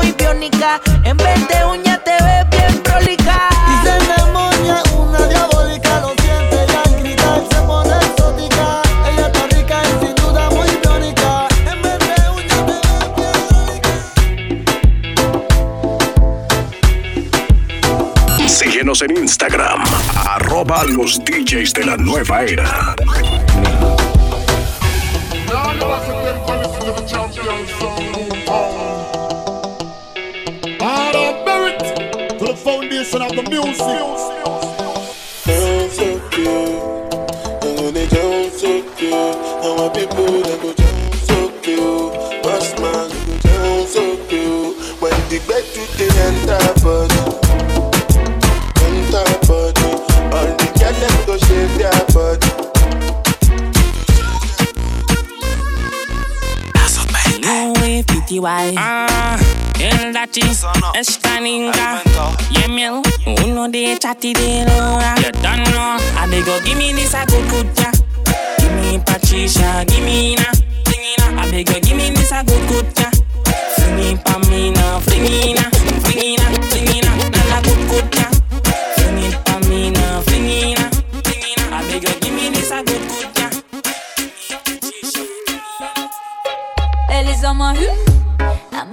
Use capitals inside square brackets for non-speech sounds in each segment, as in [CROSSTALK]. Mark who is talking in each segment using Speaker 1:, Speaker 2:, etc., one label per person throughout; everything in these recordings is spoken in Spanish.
Speaker 1: muy biónica. En vez de uña te ves bien prolija.
Speaker 2: Y se demonia, una diabólica, lo siente y al gritar se pone exótica. Ella está rica y sin duda muy biónica. En vez de uña te ves bien prolija.
Speaker 3: Síguenos en Instagram, arroba los DJs de la nueva era.
Speaker 4: Music.
Speaker 5: Dachi Esta Yeah, miel Uno de chatty de lora. You don't know. I go give me this good ja Give me Patricia Give me na. I go give me this a good good pa me na Fling na Fling na. Fling na Na na good good pa me na Fling na. Fling na I go give me this a good good
Speaker 6: Elisa Mahu. A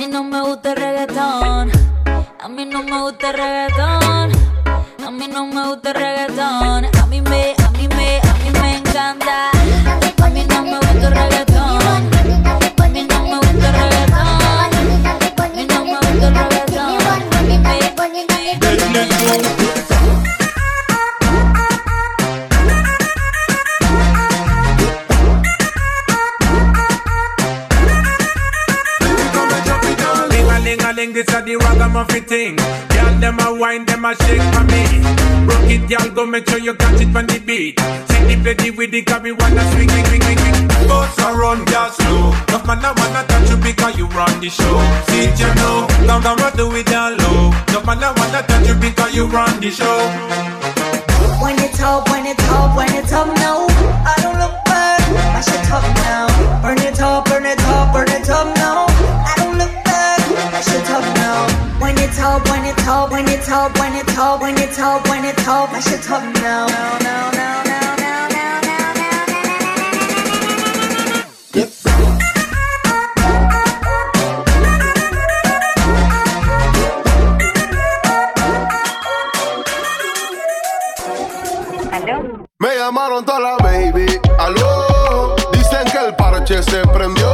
Speaker 6: mí no me gusta el reggaetón. A mí no me gusta el reggaetón. A mí no me gusta el reggaetón.
Speaker 7: This a the ragamuffin thing. Girl, them a wine, them a shake for me. Rock it, girl, go make sure you catch it on the beat. See the play with the carry wanna swing, swing, swing, swing, swing. Boss a run, girl, slow. Tough man, I wanna touch you because you run the show. See you know, down down, run do it down low. Tough man, I wanna touch you because you run the show.
Speaker 1: When it's up, when it's up, when it's up now. I don't look back, I should top now. Burn it up, burn it up, burn it's up, when it's up, when it's up, when it's up, when it's up, when it's up, I should talk now. No, no.
Speaker 8: Me llamaron toda la baby, aló. Dicen que el parche se prendió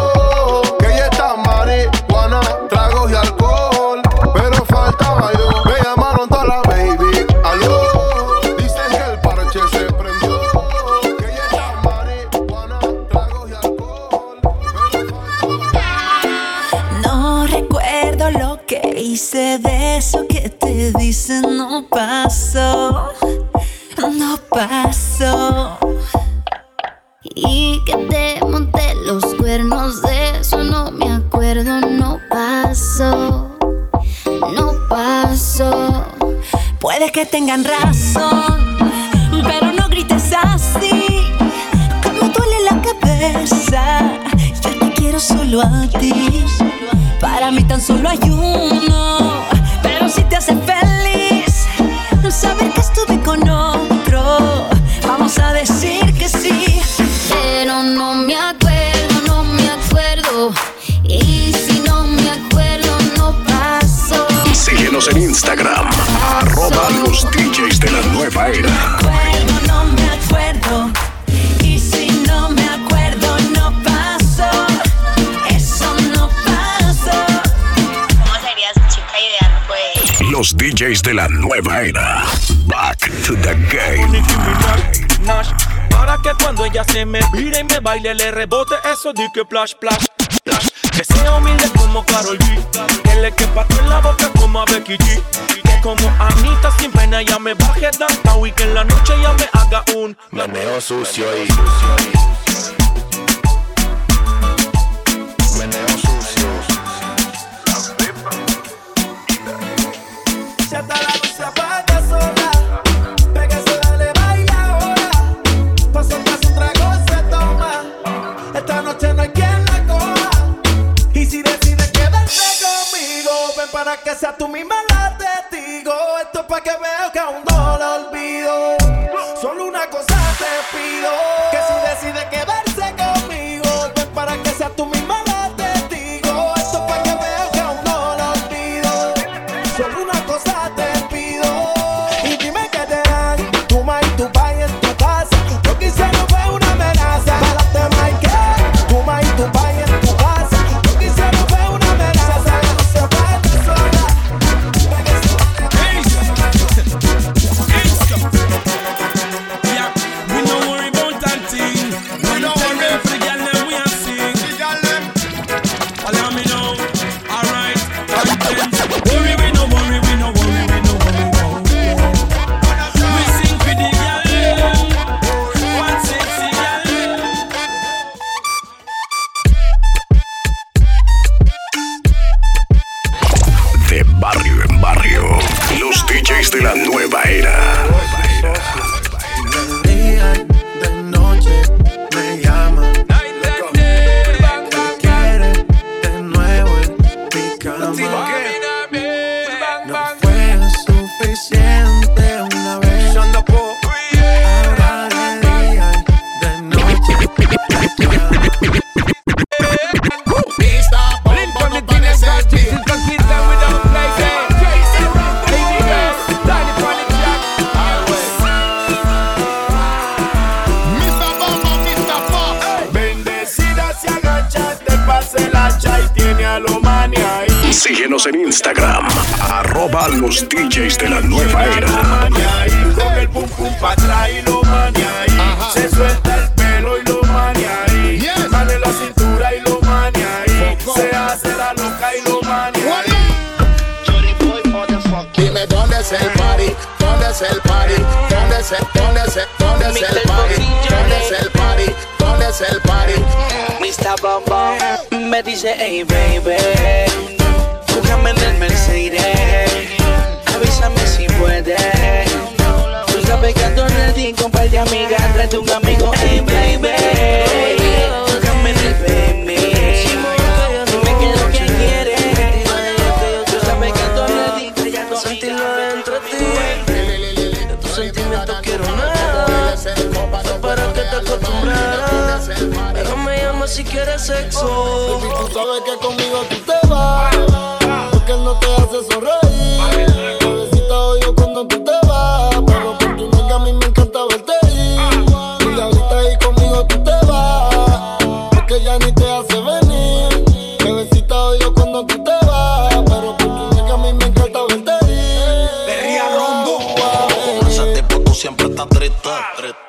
Speaker 6: tengan razón, pero no grites así. Como duele la cabeza, yo te quiero solo a ti. Para mí tan solo hay uno,
Speaker 9: Síguenos en Instagram, arroba los DJs de la nueva era.
Speaker 6: acuerdo, no me acuerdo. Y si no me acuerdo, no paso. Eso no paso.
Speaker 10: ¿Cómo sería esa chica ideal, pues?
Speaker 9: Los DJs de la nueva era. Back to the game.
Speaker 11: Para que cuando ella se me vire y me baile le rebote eso de que plash, plash, plash. Que sea humilde como Karol G. Que le quepa todo en la boca como a Becky G. Que como Anita sin pena ella me baje downtown y que en la noche ella me haga un
Speaker 4: Meneo sucio y meneo
Speaker 12: que sea tú misma la testigo. Esto es pa' que veo que aún no lo olvido. En
Speaker 9: barrio. Los DJs de la nueva era. Síguenos en Instagram, arroba los DJs de la nueva era.
Speaker 12: con el pum pum pa' atrás y lo mania ahí. Se suelta el pelo y lo mania ahí. Sale la cintura y lo mania ahí. Se hace la loca y lo mania ahí.
Speaker 13: Dime dónde es el party, dónde es el party, dónde es el, dónde es el, dónde es el party, dónde es el party, dónde es el party.
Speaker 14: Mr. Bomba me dice, hey baby, búscame en el Mercedes, avísame si puedes. Tú estás pegando en el disco, un par de amigas, tráete un amigo, baby, estás
Speaker 4: triste.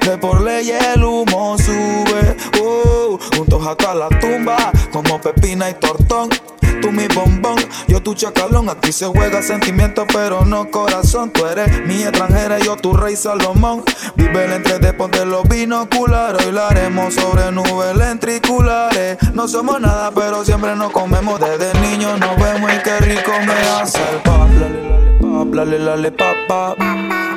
Speaker 4: De
Speaker 15: por ley el humo sube. Uh, juntos hasta la tumba, como pepina y tortón. Tú mi bombón, yo tu chacalón. Aquí se juega sentimiento, pero no corazón. Tú eres mi extranjera, yo tu rey Salomón. Vive el entre de ponte los binoculares. Haremos sobre nubes lentriculares. No somos nada, pero siempre nos comemos. Desde niños nos vemos y qué rico me hace el pop. Lale, lale, pop, pop. Candy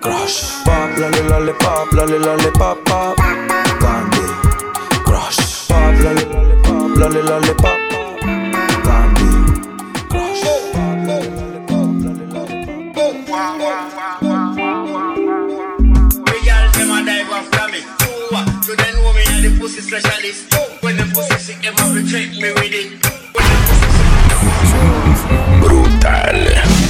Speaker 15: crush. Pop, lolly, lollipop, lolly, lollipop, pop. Candy, crush. Pop,
Speaker 16: lolly, lollipop, lolly. Candy, crush. So then women are the pussy
Speaker 9: Brutal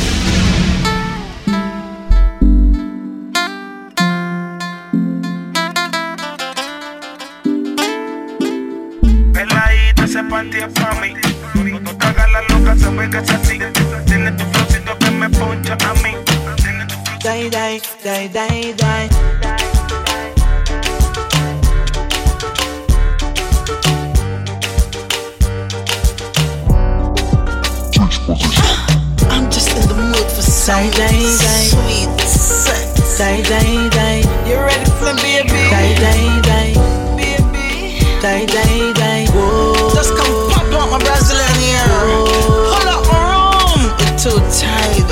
Speaker 17: panty pa' mí. Te hagas la loca, sabes que es así. Tu flocito que me poncha a mí. [GASPS]
Speaker 18: I'm just in the mood for some sweet sex. You ready for baby?
Speaker 19: Dai, dai, dai.
Speaker 18: Baby.
Speaker 19: Whoa.
Speaker 18: Just come pop out my Brazilian here.
Speaker 19: Whoa.
Speaker 18: Pull up my room. It's too tidy.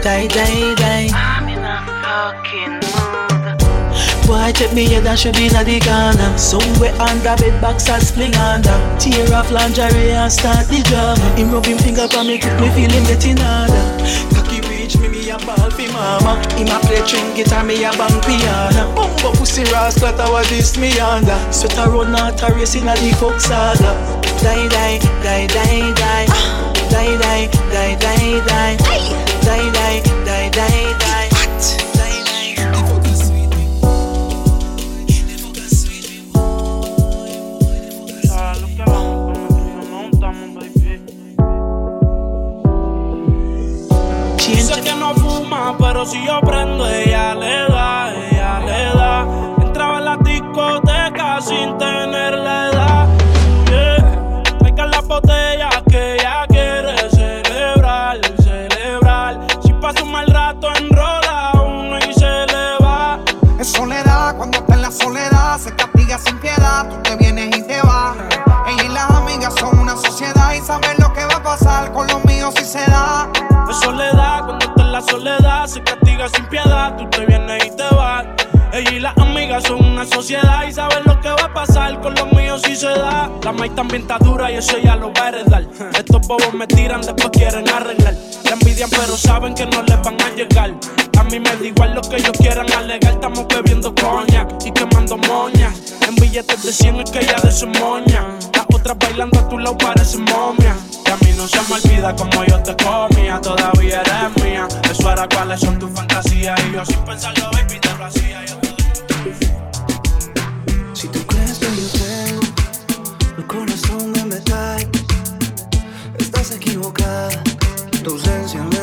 Speaker 19: Die, die, die.
Speaker 18: I'm in a fucking
Speaker 19: Boy, take me head and should be in the corner Somewhere under bed box and fling under Tear off lingerie and start the drama Him rub him finger for me, keep me feeling getting harder Cocky reach me, me a ball fi mama Him a play string guitar, me a bang piano pussy rascal, that was this me under. Sweat a run out a race in a the coke saga Die, die, die, die, die. Ah. Die, die, die, die, die. Die, die, die, die, die.
Speaker 20: Dice que no fuma, pero si yo prendo, ella las amigas son una sociedad y saben lo que va a pasar con los míos si se da. La maíz también está dura y eso ya lo va a heredar. Estos bobos me tiran, después quieren arreglar. La envidian, pero saben que no les van a llegar. A mí me da igual lo que ellos quieran alegar. Estamos bebiendo coña y quemando moña. En billetes de 100 es que ya de su moña. Las otras bailando a tu lado parecen momia. Y a mí no se me olvida como yo te comía. Todavía eres mía. Eso era cuáles son tus fantasías. Y yo sin pensarlo, baby, te lo hacía. Yo
Speaker 21: Si tú crees que yo tengo el corazón de metal, estás equivocada. Tu ausencia me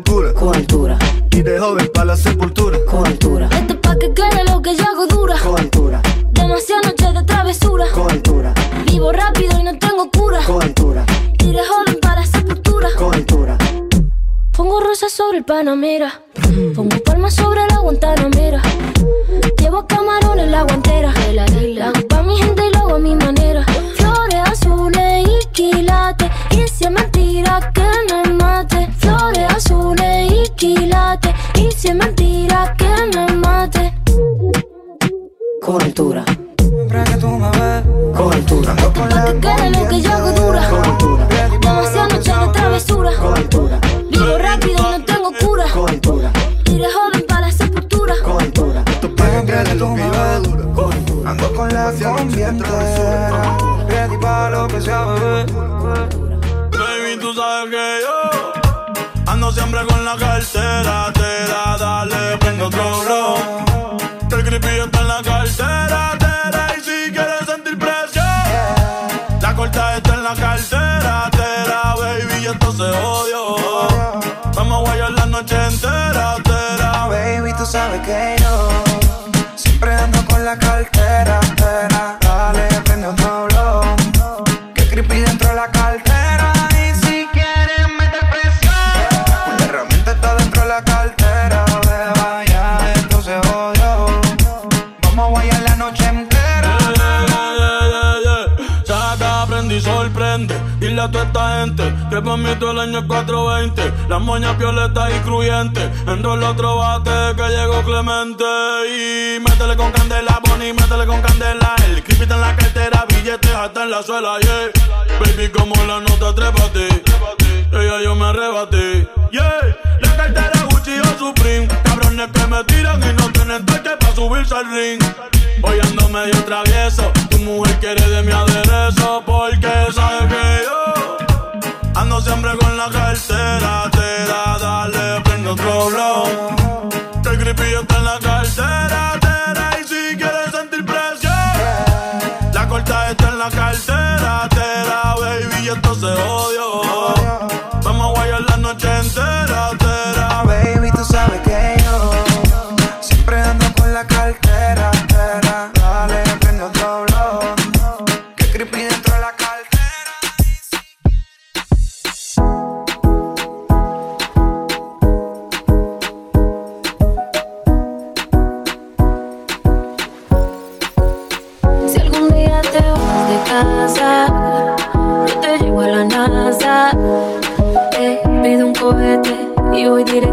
Speaker 8: y no tengo cura.
Speaker 2: Con altura.
Speaker 8: Y de joven pa' la sepultura.
Speaker 2: Con altura.
Speaker 22: Esto es pa' que quede lo que yo hago dura.
Speaker 2: Con altura.
Speaker 22: Demasiadas noches de travesura.
Speaker 2: Con altura.
Speaker 22: Vivo rápido y no tengo cura.
Speaker 2: Con altura.
Speaker 22: Y de joven para la sepultura.
Speaker 2: Con altura.
Speaker 22: Pongo rosas sobre el Panamera. Pongo palmas sobre la Guantanamera. Llevo camarones en la guantera. La hago pa' mi gente y lo hago a mi manera. Si es mentira que me mate.
Speaker 2: Con altura.
Speaker 18: Siempre que tú me ves,
Speaker 2: Con altura.
Speaker 22: Pa' que quede lo que yo hago dura.
Speaker 2: Con altura.
Speaker 22: Demasiadas noches de travesura.
Speaker 2: Con altura.
Speaker 22: Vivo rápido no tengo cura.
Speaker 2: Con altura.
Speaker 22: Y de joven para la sepultura.
Speaker 2: Con altura.
Speaker 8: Esto es pa' que hago dura.
Speaker 2: Con altura.
Speaker 18: ando con la combiente. Ready pa' lo que sea, bebé.
Speaker 12: Baby, tú sabes que yo ando siempre con la cartera. Todo el año es 420. Las moñas violetas y cruyentes. Entro el otro bate que llegó Clemente. Y métele con candela, Bonnie, métele con candela. El creepy en la cartera, billetes hasta en la suela, yeah. Baby, como la nota, trépate. Ella yo me arrebaté, yeah. La cartera Gucci o Supreme. Cabrones que me tiran y no tienen toque para subirse al ring. Hoy ando medio travieso. Tu mujer quiere de mi aderezo. Porque sabe siempre con la cartera. Te da, dale, prendo otro blow. El creepy está en la cartera. tera, Y si quieres sentir presión, la corta está en la cartera. Tera, baby, esto se odio. Vamos a guayar la noche entera.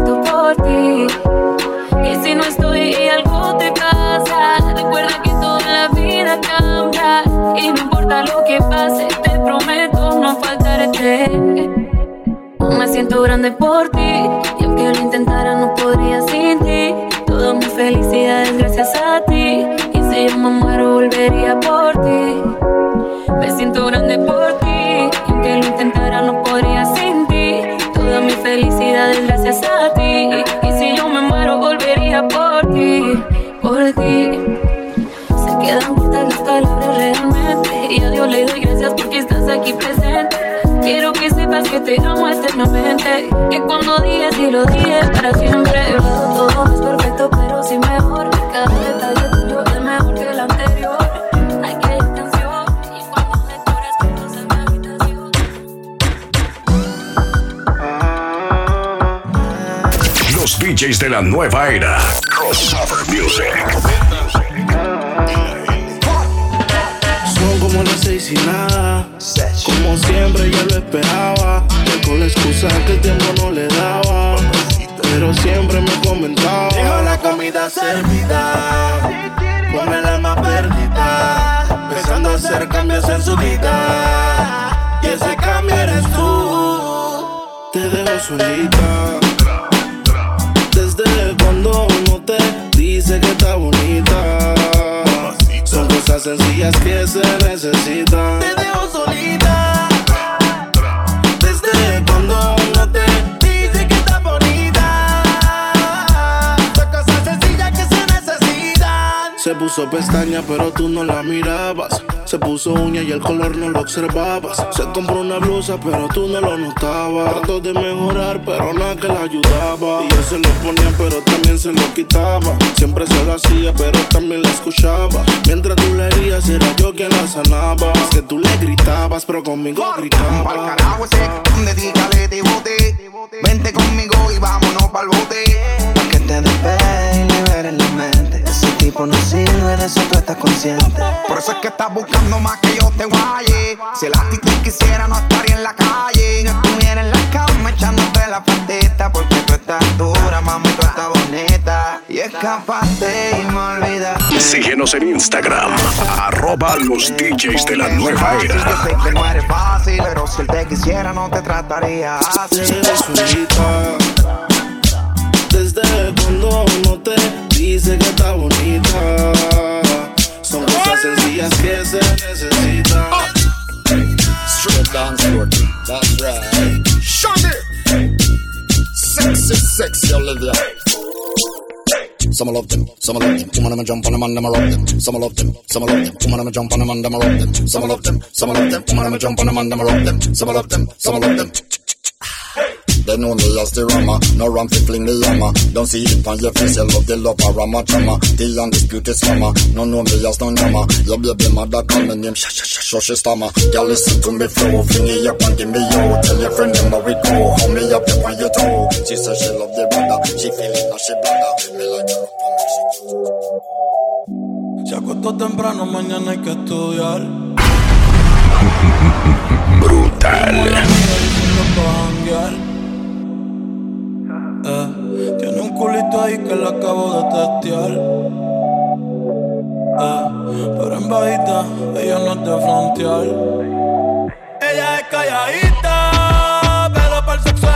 Speaker 22: Directo por ti. Y si no estoy y algo te pasa, recuerda que toda la vida cambia. Y no importa lo que pase, te prometo no faltarte. Me siento grande por ti y aunque lo intentara no podría sin ti. Toda mi felicidad es gracias a ti y si yo me muero volvería por ti. Me siento grande por ti y aunque lo intentara no podría sin ti. Toda mi felicidad es gracias a ti y si yo me muero volvería por ti, por ti. Se quedan cortas las palabras realmente. Y a Dios le doy gracias porque estás aquí presente. Quiero que sepas que te amo eternamente. Que cuando digas y lo dije para siempre. Todo es perfecto pero sí mejor. Cada detalle
Speaker 9: Los DJs de la nueva era. Crossover Music.
Speaker 23: Son como las seis y nada. Como siempre yo lo esperaba. Que con la excusa que el tiempo no le daba. Pero siempre me comentaba. Dejo la comida servida. Con el alma perdida. Empezando a hacer cambios en su vida. Y ese cambio eres tú. Te dejo solita. Dice que está bonita. Son cosas sencillas que se necesitan. Te dejo solita. Desde cuando puso pestaña, pero tú no la mirabas. Se puso uña y el color no lo observabas. Se compró una blusa, pero tú no lo notabas. Trató de mejorar, pero nada que la ayudaba. Y yo se lo ponía, pero también se lo quitaba. Siempre se lo hacía, pero también la escuchaba. Mientras tú le herías, era yo quien la sanaba. Es que tú le gritabas, pero conmigo
Speaker 18: Pa'l
Speaker 23: gritaba.
Speaker 18: carajo ese donde dígale de bote. Vente conmigo y vámonos pa'l bote.
Speaker 21: Te despegues y liberes la mente. Ese tipo no sirve, de eso tú estás consciente.
Speaker 18: Por eso es que estás buscando más que yo te guaye. Si el ti te quisiera, no estaría en la calle. Estuviera en la cama echándote la patita. Porque tú estás dura, mami, tú estás bonita. Y escapaste y me olvidaste.
Speaker 9: Síguenos en Instagram, arroba los DJs de la nueva
Speaker 18: Yo
Speaker 9: era.
Speaker 18: sé que no eres fácil, pero si él te quisiera, no te trataría así.
Speaker 23: Eres cuando no te dice que está bonita. Son cosas sencillas que se necesitan.
Speaker 24: Straight dance floor, that's right. Shaggy! Sexy, sexy Olivia. Some love them, some love them. Woman, I'ma jump on them and them, I rock them. Some love them, some love them. Woman, I'ma jump on them and them, I rock them. Some love them, some love them. Woman, I'ma jump on them and them, I rock them. Some love them, some love them. Den ordentligaste ramma, norr om fiffling Miama De ser ut han gör fräsel och det loppar ramma tramma Till undisputed slamma, nån ordentligast nån jamma Jag blir bemad av kalmen, jem tja tja tja tja tja stamma. Galle sit on me flow, finger jag bank in me yo. Tell your friend them that we go, hold me up there on your toe. She says she love the branda, she feeling now she blanda Me like her up on me, she
Speaker 12: Se acostó temprano, mañana hay que estudiar.
Speaker 9: Brutal.
Speaker 12: Eh, tiene un culito ahí que la acabo de testear. Eh, pero en bajita, ella no de frontear. Ella es calladita, pero para el sexo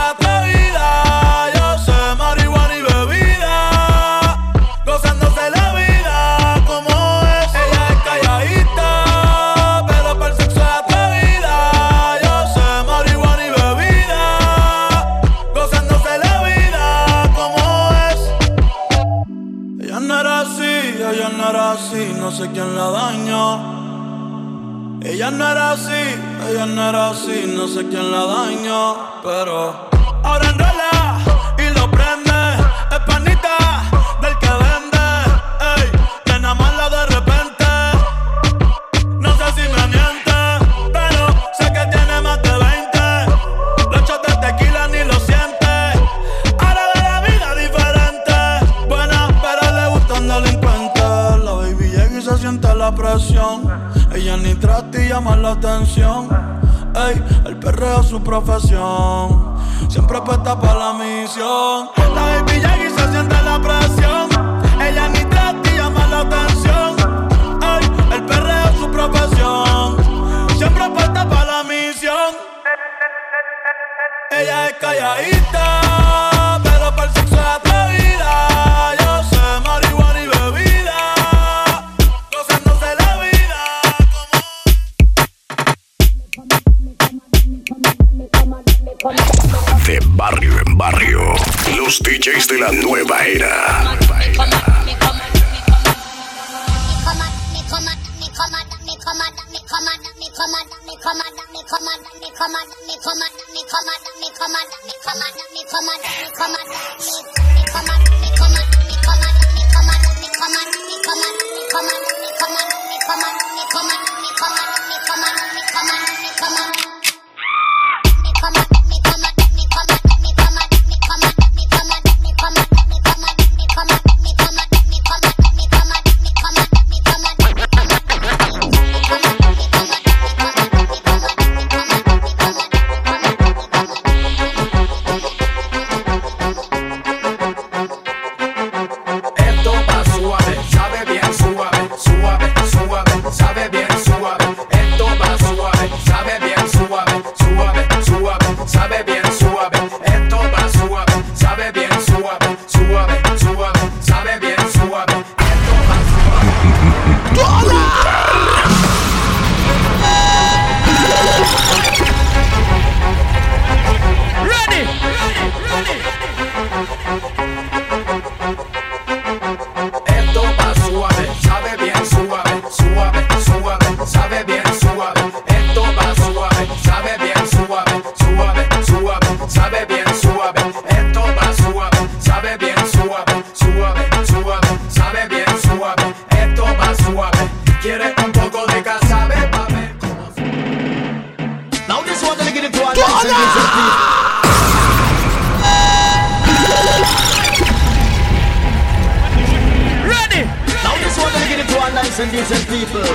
Speaker 25: it to a nice and decent people.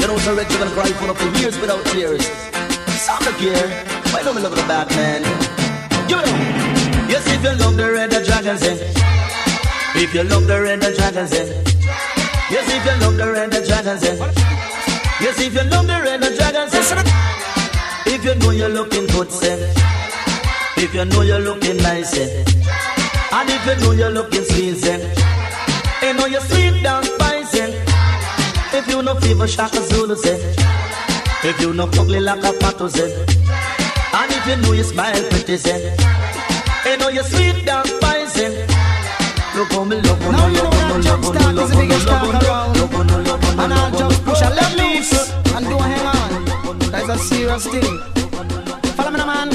Speaker 25: You know, so cry for up for years without tears. Some look here, why don't we at the back, man? You know, yes, if you love the red the dragons, then. If you love the red the dragons, then. Yes, if you love the red the dragons, then. Yes, if you love the red the dragons, then. If you know you're looking good, then. If you know you're looking nice, then. And if you know you're looking sweet, then. You know you're sweet down. If you no fever shaka Zulu say. If you no ugly like a pato say. And if you know you smile pretty say. You know you're sweet down spicy. Look how me love
Speaker 26: Now you know when I jump start is the biggest talk around And I'll just push a let loose And don't hang on That's a serious thing Follow me man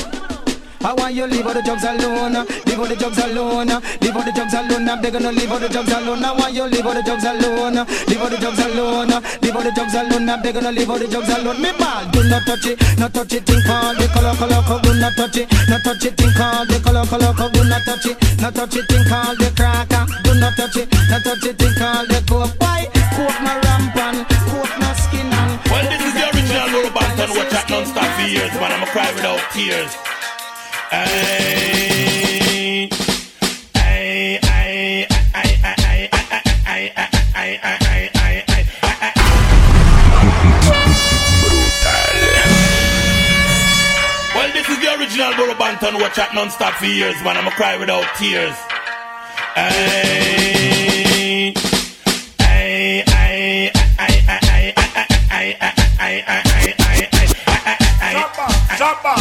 Speaker 26: I want you leave all the drugs alone Leave all the drugs alone Leave all the drugs alone I'm begging you leave all the drugs alone I want you leave all the drugs alone Leave all the drugs alone Leave all the drugs alone I'm begging you leave all the drugs alone Me ball do not touch it Not touch it Think all the color color color Do not touch it Not touch it Think all the color color color Do not touch it Not touch it Think all the cracker Do not touch it Not touch it Think all the coke Why? Coke my rampan Coke my skin and
Speaker 27: Well, this is the original Loro Banton, watch that non-stop for years, man. I'm a cry without tears. Banton, watch that non-stop for years, man. I'm a cry without tears. Ay, ay, ay, ay, ay, ay, ay, ay, ay, ay, ay,
Speaker 24: Chopper,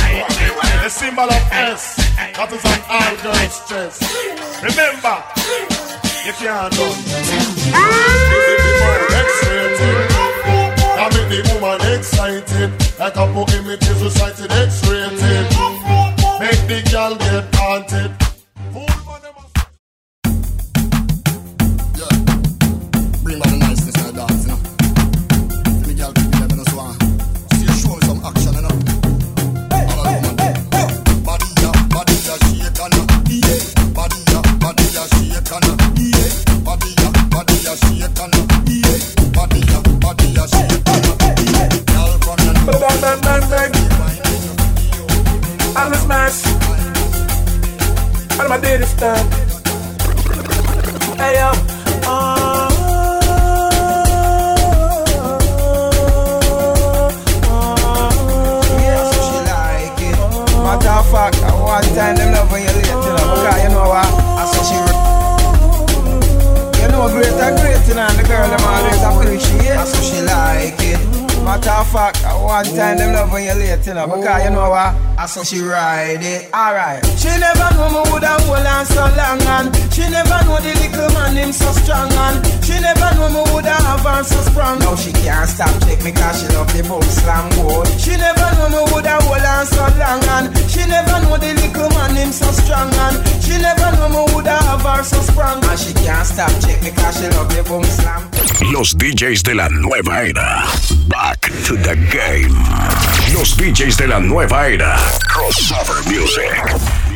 Speaker 24: the symbol of S. That is an all girls chest. Remember, if you can't run. That make the woman excited. Like a poem images recited X-rated. Make the girl get haunted.
Speaker 28: Dirty. Hey, yo.
Speaker 26: It. Matter of fact, time them love you know? I saw she. You know, great and great, and the girl them always appreciate. I saw she like it. Matter of fact, one time them love when you late, you know, because oh. you know what? I saw she ride it. Alright. She never know me woulda hold on so long, and she never know the little man him so strong, and she never know me woulda have her so strong. Now she can't stop check me 'cause she love the boom slam gold. She never know me woulda hold on so long, and she never know the little man him so strong, and she never know me woulda have her so strong. And she can't stop check me 'cause she love the boom slam.
Speaker 9: Los DJs de la nueva era. Back to the game. Los DJs de la nueva era. Crossover Music.